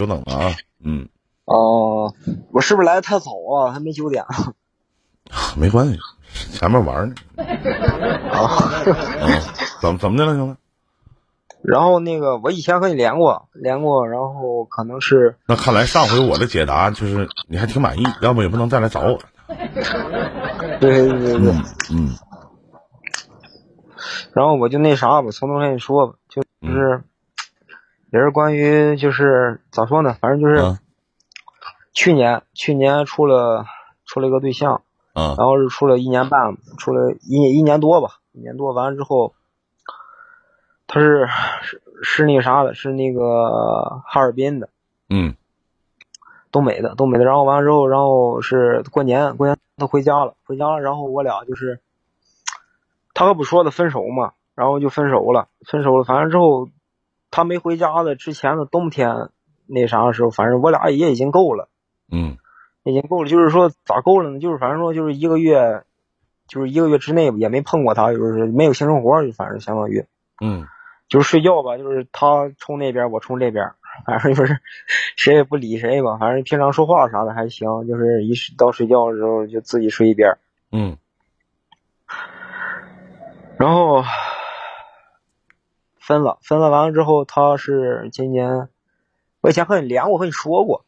久等了啊。嗯，哦，我是不是来的太早啊？还没九点。没关系，前面玩呢。啊，怎么怎么的了，兄弟？然后那个，我以前和你连过，连过，然后可能是那看来上回我的解答就是你还挺满意，要不也不能再来找我。对对对对，嗯，然后我就那啥吧，从头跟你说吧，就就是也是关于就是咋说呢，反正就是嗯去年去年处了处了一个对象，啊然后是处了一年半，处了一一年多吧，一年多完了之后，他是是是那个啥的，是那个哈尔滨的，嗯东北的，东北的。然后完了之后，然后是过年，过年他回家了，回家了。然后我俩就是，他可不说的分手嘛，然后就分手了，分手了。反正之后，他没回家的之前的冬天那啥的时候，反正我俩也已经够了，嗯已经够了。就是说咋够了呢？就是反正说就是一个月，就是一个月之内也没碰过他，就是没有性生活，就反正相当于嗯就是睡觉吧，就是他冲那边，我冲这边，反正就是谁也不理谁吧。反正平常说话啥的还行，就是一到睡觉的时候就自己睡一边。嗯然后分了，分了完了之后，他是今年，我以前和你连过，和你说过，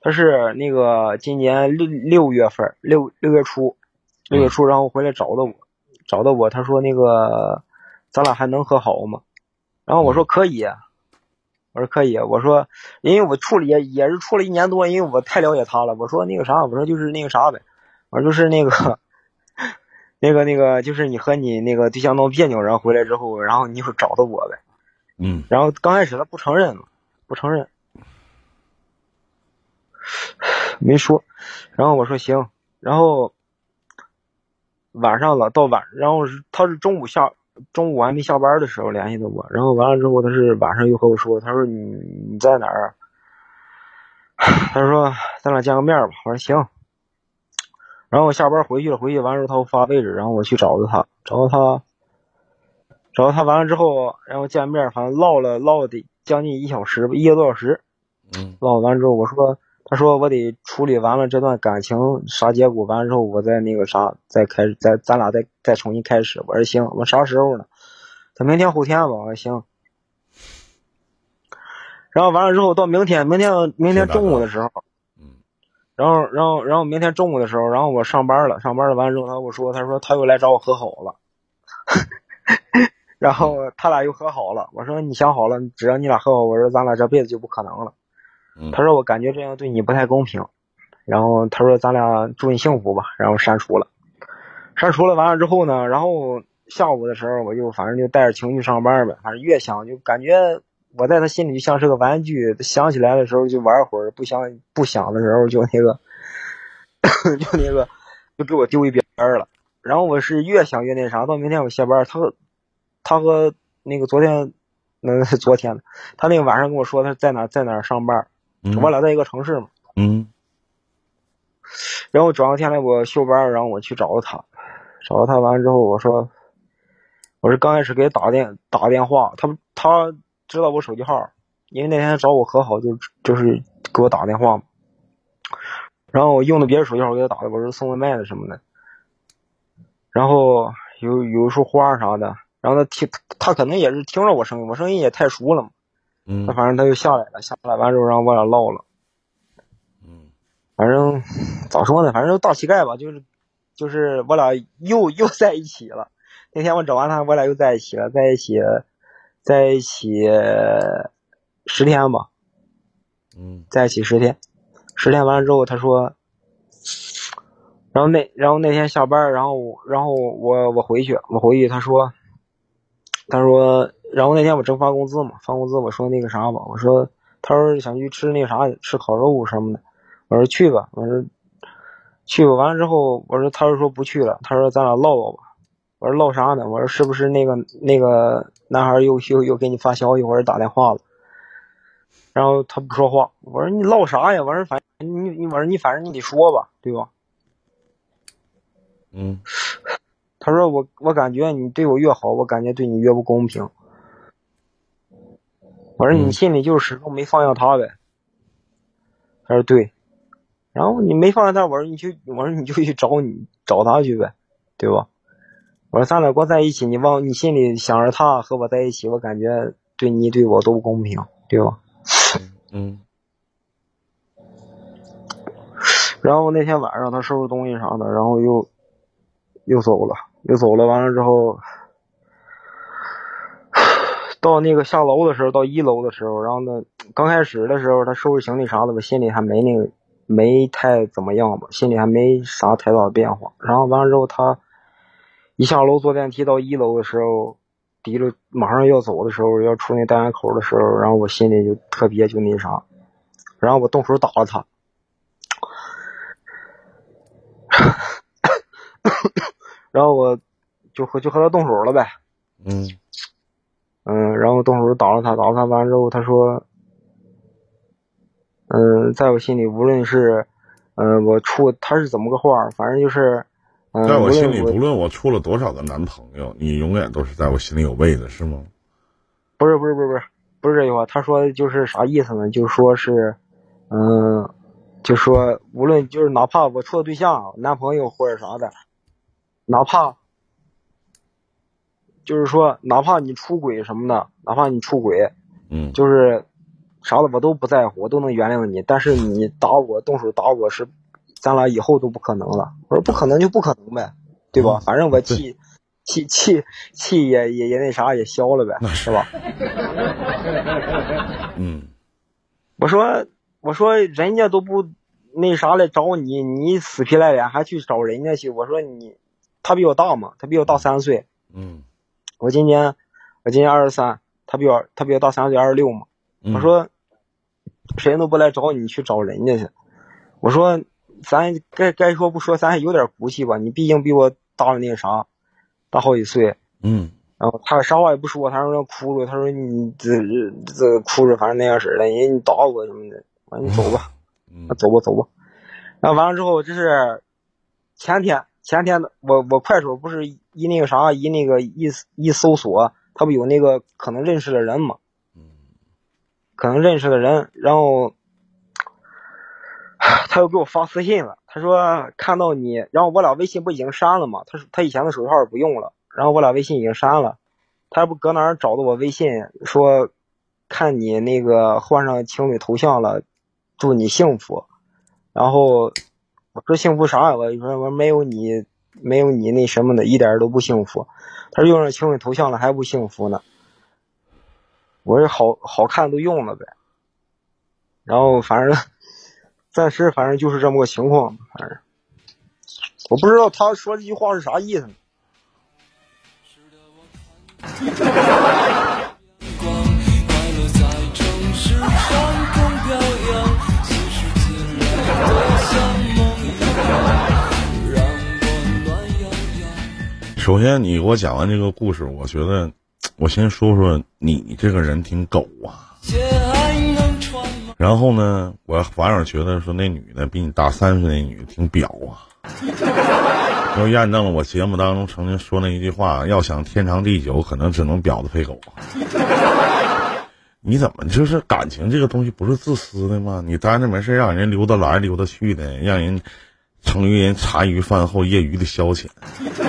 他是那个今年六六月份，六六月初，六月初，然后回来找的我，找的我，他说那个咱俩还能和好吗？然后我说可以，我说可以，我说因为我处了也也是处了一年多，因为我太了解他了，我说那个啥，我说就是那个啥呗，我说就是那个。那个那个，就是你和你那个对象闹别扭，然后回来之后，然后你就找到我呗。嗯然后刚开始他不承认，不承认，没说。然后我说行，然后晚上了，到晚，然后是他是中午下中午还没下班的时候联系的我，然后完了之后他是晚上又和我说，他说你你在哪儿啊？他说咱俩见个面吧。我说行。然后我下班回去了，回去完之后他给我发位置，然后我去找的他，找到他，找到他完了之后，然后见面，反正唠了唠了得将近一小时吧，一个多小时。嗯唠完之后，我说，他说我得处理完了这段感情啥结果，完了之后我再那个啥，再开始，再咱俩再再重新开始。我说行，我啥时候呢？他明天后天吧。我说行。然后完了之后到明天，明天明天中午的时候，嗯然后然后然后明天中午的时候，然后我上班了，上班了完了之后，他跟我说，他说他又来找我和好了。然后他俩又和好了，我说你想好了，只要你俩和好，我说咱俩这辈子就不可能了。嗯他说我感觉这样对你不太公平，然后他说咱俩祝你幸福吧，然后删除了，删除了完了之后呢，然后下午的时候我就反正就带着情绪上班呗，反正越想就感觉我在他心里就像是个玩具，想起来的时候就玩会儿，不想不想的时候就那个 就那个就给我丢一边儿了。然后我是越想越那啥，到明天我下班，他和他和那个昨天那是昨天的，他那个晚上跟我说他在哪在哪儿上班。嗯我俩在一个城市嘛，嗯然后转过天来我休班，然后我去找他，找到他完了之后，我说，我是刚开始给他打电打电话，他他知道我手机号，因为那天找我和好就就是给我打电话嘛，然后我用的别人手机号给他打的，我是送外卖的什么的，然后有有一束花啥的，然后他听他可能也是听着我声音，我声音也太熟了嘛，嗯那反正他就下来了，下来完之后，然后我俩唠了。嗯反正咋说呢，反正就大膝盖吧，就是就是我俩又又在一起了。那天我找完他，我俩又在一起了，在一起，在一起十天吧，嗯。在一起十天，十天完了之后，他说，然后那然后那天下班，然后我然后我我回去，我回去，他说，他说，然后那天我正发工资嘛，发工资我说那个啥吧，我说，他说想去吃那个啥，吃烤肉什么的，我说去吧，我说去吧，完了之后，我说他就说不去了，他说咱俩唠唠吧，我说唠啥呢？我说是不是那个那个男孩又又又给你发消息或者打电话了？然后他不说话，我说你唠啥呀？我说反正你你我说你反正你得说吧，对吧？嗯他说我我感觉你对我越好，我感觉对你越不公平。我说你嗯心里就是始终没放下他呗。他说对。然后你没放下他，我说你去，我说你就去找你找他去呗，对吧？我说咱俩光在一起，你往你心里想着他和我在一起，我感觉对你对我都不公平，对吧？嗯。然后那天晚上他收拾东西啥的，然后又又走了，又走了。完了之后，到那个下楼的时候，到一楼的时候，然后呢，刚开始的时候他收拾行李啥的，我心里还没那个没太怎么样吧，心里还没啥太大的变化。然后完了之后，他一下楼坐电梯到一楼的时候，提着马上要走的时候，要出那单元口的时候，然后我心里就特别就那啥，然后我动手打了他。然后我就和就和他动手了呗，嗯嗯，然后动手打了他，打了他完之后，他说，嗯，在我心里，无论是，嗯，我出他是怎么个话，反正就是，嗯，在我心里，不论我处了多少个男朋友，你永远都是在我心里有位子，是吗？不是不是不是不是不是这句话，他说的就是啥意思呢？就说是，嗯。就说无论就是哪怕我处对象、男朋友或者啥的，哪怕就是说哪怕你出轨什么的，哪怕你出轨，嗯，就是啥的我都不在乎，我都能原谅你。但是你打我动手打我是，咱俩以后都不可能了。我说不可能就不可能呗，对吧？反正我气气气气也也也那啥也消了呗，是吧？嗯，我说。我说人家都不那啥来找你，你死皮赖脸还去找人家去。我说你，他比我大嘛，他比我大三岁。嗯，我今年我今年二十三，他比我他比我大三岁，二十六嘛。我说，谁都不来找你去找人家去。我说咱该该说不说，咱还有点骨气吧。你毕竟比我大了那个啥，大好几岁。嗯。然后他啥话也不说，他说哭着，他说你这这哭着，反正那样式的，人你打我什么的。完，你走吧，那走吧，走吧。然后完了之后，这是前天，前天的我我快手不是一那个啥，一那个一一搜索，他不有那个可能认识的人嘛？可能认识的人，然后 他又给我发私信了，他说看到你，然后我俩微信不已经删了吗？他说他以前的手机号不用了，然后我俩微信已经删了，他不搁哪儿找的我微信，说看你那个换上情侣头像了。祝你幸福，然后我说幸福啥呀？我说我没有你，没有你那什么的，一点都不幸福。他说用上情侣头像了还不幸福呢。我说好好看都用了呗。然后反正暂时反正就是这么个情况，反正我不知道他说这句话是啥意思。首先，你给我讲完这个故事，我觉得，我先说说你这个人挺狗啊。然后呢，我反而觉得说那女的比你大三岁那女的挺婊啊。又验证了我节目当中曾经说那一句话：要想天长地久，可能只能婊子配狗啊。你怎么就是感情这个东西不是自私的吗？你待着没事让人溜达来溜达去的，让人成于人茶余饭后业余的消遣。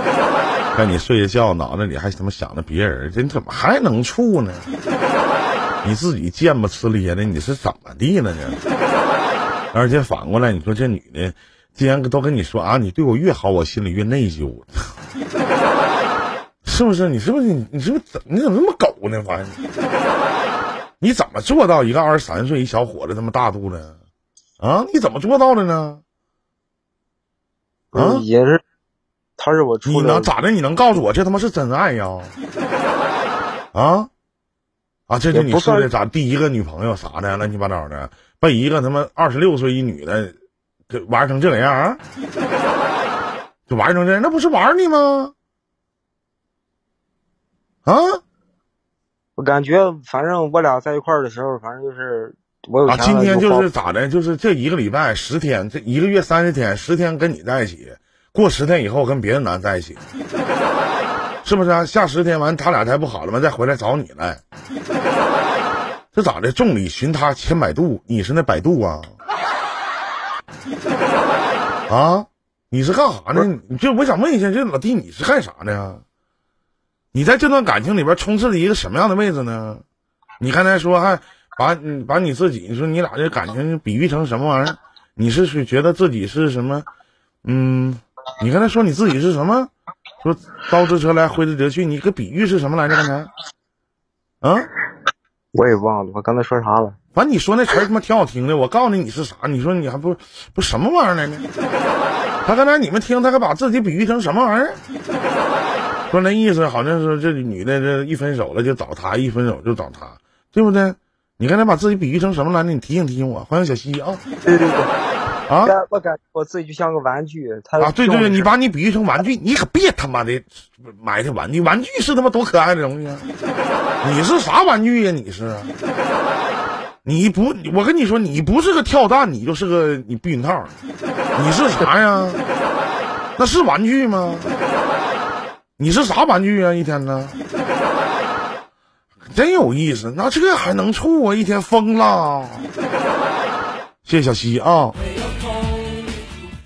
看你睡着觉，脑袋里还他妈想着别人，这你怎么还能处呢？你自己贱不呲咧的，你是怎么地了呢？而且反过来，你说这女的，既然都跟你说啊，你对我越好，我心里越内疚，是不是？你是不是你？你是不是怎？你怎么那么狗呢？反 正你怎么做到一个二十三岁一小伙子这么大度呢？啊，你怎么做到的呢？啊，也是。他是我，你能咋的？你能告诉我这他妈是真爱呀？啊啊！这是你说的咋？第一个女朋友啥的，乱七八糟的，被一个他妈二十六岁一女的，给玩成这个样 就玩成这样，那不是玩你吗？啊！我感觉，反正我俩在一块儿的时候，反正就是我有啊。今天就是咋的？就是这一个礼拜十天，这一个月三十天，十天跟你在一起。过十天以后跟别的男在一起，是不是啊？下十天完他俩才不好了吗？再回来找你来，这咋的？众里寻他千百度，你是那百度啊？啊，你是干啥呢？你就我想问一下，这老弟你是干啥呢？你在这段感情里边充斥着一个什么样的位置呢？你刚才说还把你把你自己，你说你俩这感情比喻成什么玩意儿？你是是觉得自己是什么？嗯，你刚才说你自己是什么？说刀之车来挥之则去，你个比喻是什么来着？刚才，啊，我也忘了，我刚才说啥了？反正你说那词儿他妈挺好听的，我告诉你你是啥？你说你还不不什么玩意儿来呢？他刚才你们听，他还把自己比喻成什么玩意儿？说那意思好像是这女的这一分手了就找他，一分手就找他，对不对？你刚才把自己比喻成什么来着？你提醒提醒我。欢迎小西啊！对对对，啊我感觉我自己就像个玩具。他啊！对对对，你把你比喻成玩具，你可别他妈的埋汰玩具，玩具是他妈多可爱的东西啊！你是啥玩具呀？你是？你不，我跟你说，你不是个跳蛋，你就是个你避孕套，你是啥呀？那是玩具吗？你是啥玩具啊？一天呢？真有意思，那这还能处啊？一天疯了。谢谢小西啊，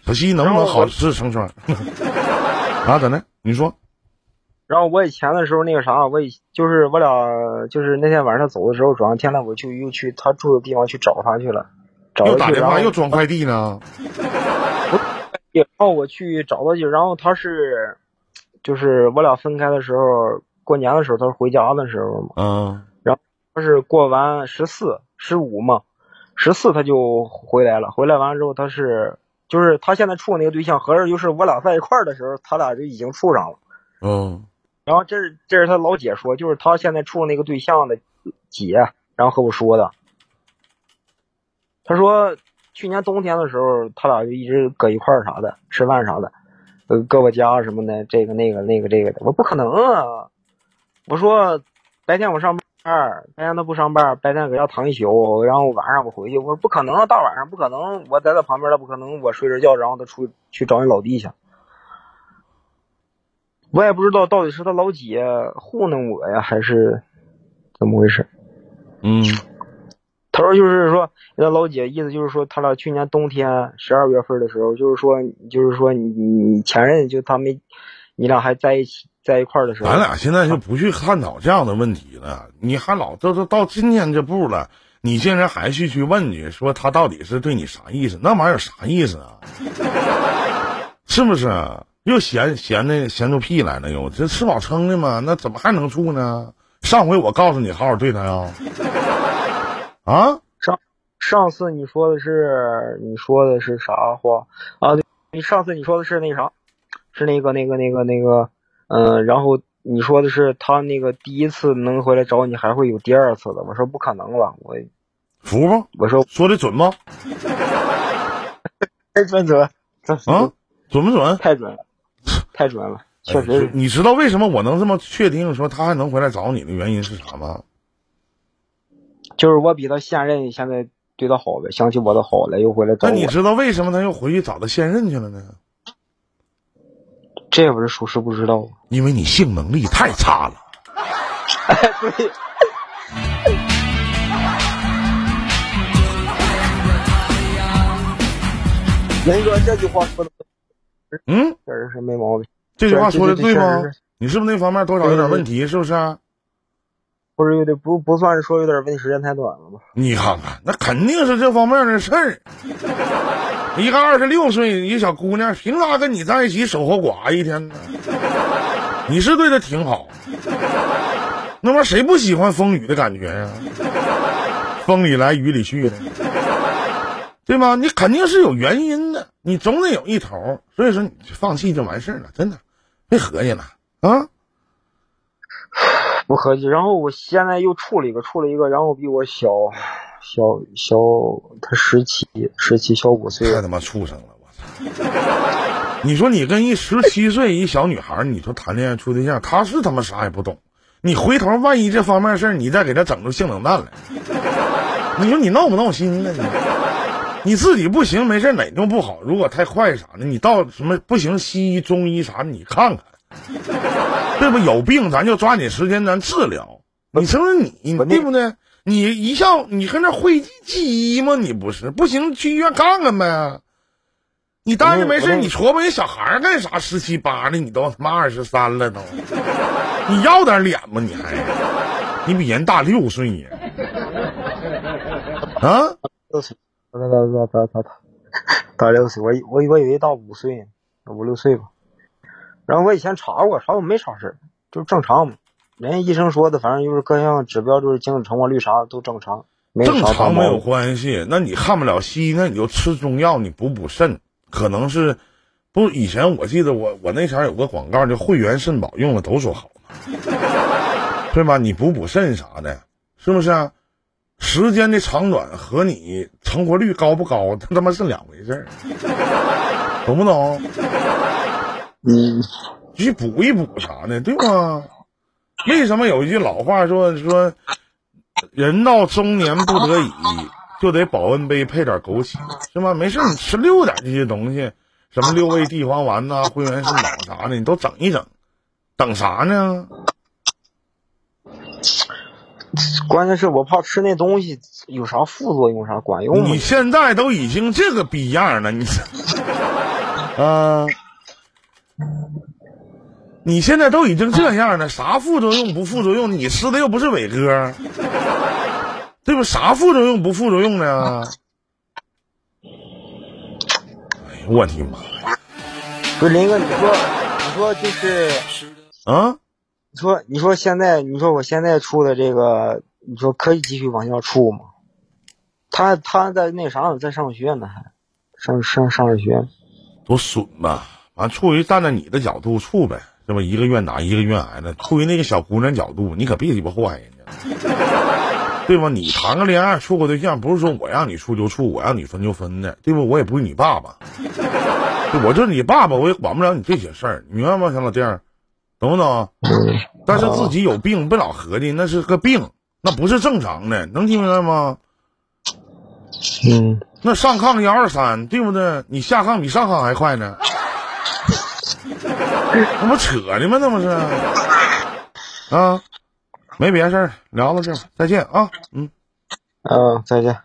小西能不能好事成双？啊，咋的？你说然后我以前的时候那个啥，我以就是我俩就是那天晚上走的时候，转上天了，我就又去他住的地方去找他去了，找又打电话他去然后又装快递呢？然后我去找他去，然后他是就是我俩分开的时候，过年的时候他回家的时候嘛，嗯他是过完十四、十五嘛，十四他就回来了，回来完之后他是就是他现在处的那个对象，合着就是我俩在一块儿的时候，他俩就已经处上了。嗯然后这是这是他老姐说，就是他现在处的那个对象的姐，然后和我说的。他说去年冬天的时候，他俩就一直搁一块儿啥的，吃饭啥的，呃，搁我家什么的，这个那个那个这个的。我不可能啊！我说白天我上班，白天他不上班，白天搁家躺一宿，然后晚上我回去。我说不可能啊，大晚上不可能，我在他旁边，他不可能，我睡着觉，然后他出去找你老弟去。我也不知道到底是他老姐糊弄我呀，还是怎么回事。嗯他说就是说，他老姐意思就是说，他俩去年冬天十二月份的时候，就是说，就是说你你前任就他没，你俩还在一起在一块儿的时候，咱俩现在就不去探讨这样的问题了。你还老这都到今天这步了，你竟然还去去问你，说他到底是对你啥意思？那玩意儿有啥意思啊？是不是？又闲闲的闲出屁来了又，这吃饱撑的吗？那怎么还能处呢？上回我告诉你好好对他呀，啊？上上次你说的是你说的是啥话啊？对，你上次你说的是那啥，是那个那个那个那个，嗯、然后你说的是他那个第一次能回来找你，还会有第二次的。我说不可能了，我服吗？我说说的准吗？太准准，这啊？准不准？太准了，太准了，确实哎。你知道为什么我能这么确定说他还能回来找你的原因是啥吗？就是我比他现任现在对他好呗，想起我的好了，又回来找我。那你知道为什么他又回去找他现任去了呢？这我是属实不知道。因为你性能力太差了。哎对，雷哥这句话说的嗯，确实是没毛病，这句话说的对吗？你是不是那方面多少有点问题？是不是啊？不是有点不不算是说有点问题，时间太短了吗？你看看，那肯定是这方面的事儿。一个二十六岁一个小姑娘，凭啥跟你在一起守活寡一天呢？你是对她挺好，那玩意儿谁不喜欢风雨的感觉呀、风里来雨里去的，对吗？你肯定是有原因的，你总得有一头。所以说，你放弃就完事儿了，真的，别合计了啊！不合计。然后我现在又处了一个，处了一个，然后比我小小小，他十七十七小五岁太，他妈畜生了，我操！你说你跟一十七岁一小女孩，你说谈恋爱处对象，她是他妈啥也不懂。你回头万一这方面事儿，你再给她整出性冷淡来，你说你闹不闹心呢？你你自己不行没事哪都不好，如果太快啥的，你到什么不行西医中医啥的，你看看，对不？有病咱就抓紧时间咱治疗。你瞅瞅你，对不对？你一下你跟那讳疾忌医吗？你不是不行，去医院看看呗。你当着没事，你琢磨人小孩干啥？十七八的，你都他妈二十三了都，你要点脸吗？你还，你比人大六岁呀？啊？六岁，他他他他他他大六岁，我以我以我以为大五岁呢，五六岁吧。然后我以前查过，查过没啥事，就是正常嘛。人家医生说的，反正就是各项指标，就是精子成活率啥的都正常，没正常没有。关系。那你看不了西医，那你就吃中药，你补补肾，可能是不？以前我记得我我那前儿有个广告，就汇源肾宝用了都说好呢，对吧？你补补肾啥的，是不是啊？时间的长短和你成活率高不高，它他妈是两回事儿，懂不懂？你，去补一补啥的，对吗？为什么有一句老话说说，人到中年不得已，就得保温杯配点枸杞，是吧？没事，你吃溜点这些东西，什么六味地黄丸呐、汇源肾宝啥的，你都整一整，等啥呢？关键是我怕吃那东西有啥副作用，啥管用吗你？现在都已经这个逼样了，你 啊，你现在都已经这样了，啥副作用不副作用？你吃的又不是伟哥，对不？啥副作用不副作用呢？哎呦我的妈呀！不是林哥，你说你说就是啊，你说你说现在你说我现在处的这个，你说可以继续往下处吗？他他在那啥，在上学呢，还上上上着学。多损吧！完，处于站在你的角度处呗，是吧？一个愿打，一个愿挨的。出于那个小姑娘角度，你可别鸡巴祸害人家，对吧？你谈个恋爱，处个对象，不是说我让你处就处，我让你分就分的，对吧？我也不是你爸爸，对我就是你爸爸，我也管不了你这些事儿，你明白吗，小老弟儿？懂不懂？但是自己有病，别老合计那是个病，那不是正常的，能听明白吗？嗯，那上炕幺二三，对不对？你下炕比上炕还快呢，那不扯呢吗？那不是啊？没别的事儿，聊到这儿，再见啊！嗯。嗯，再见。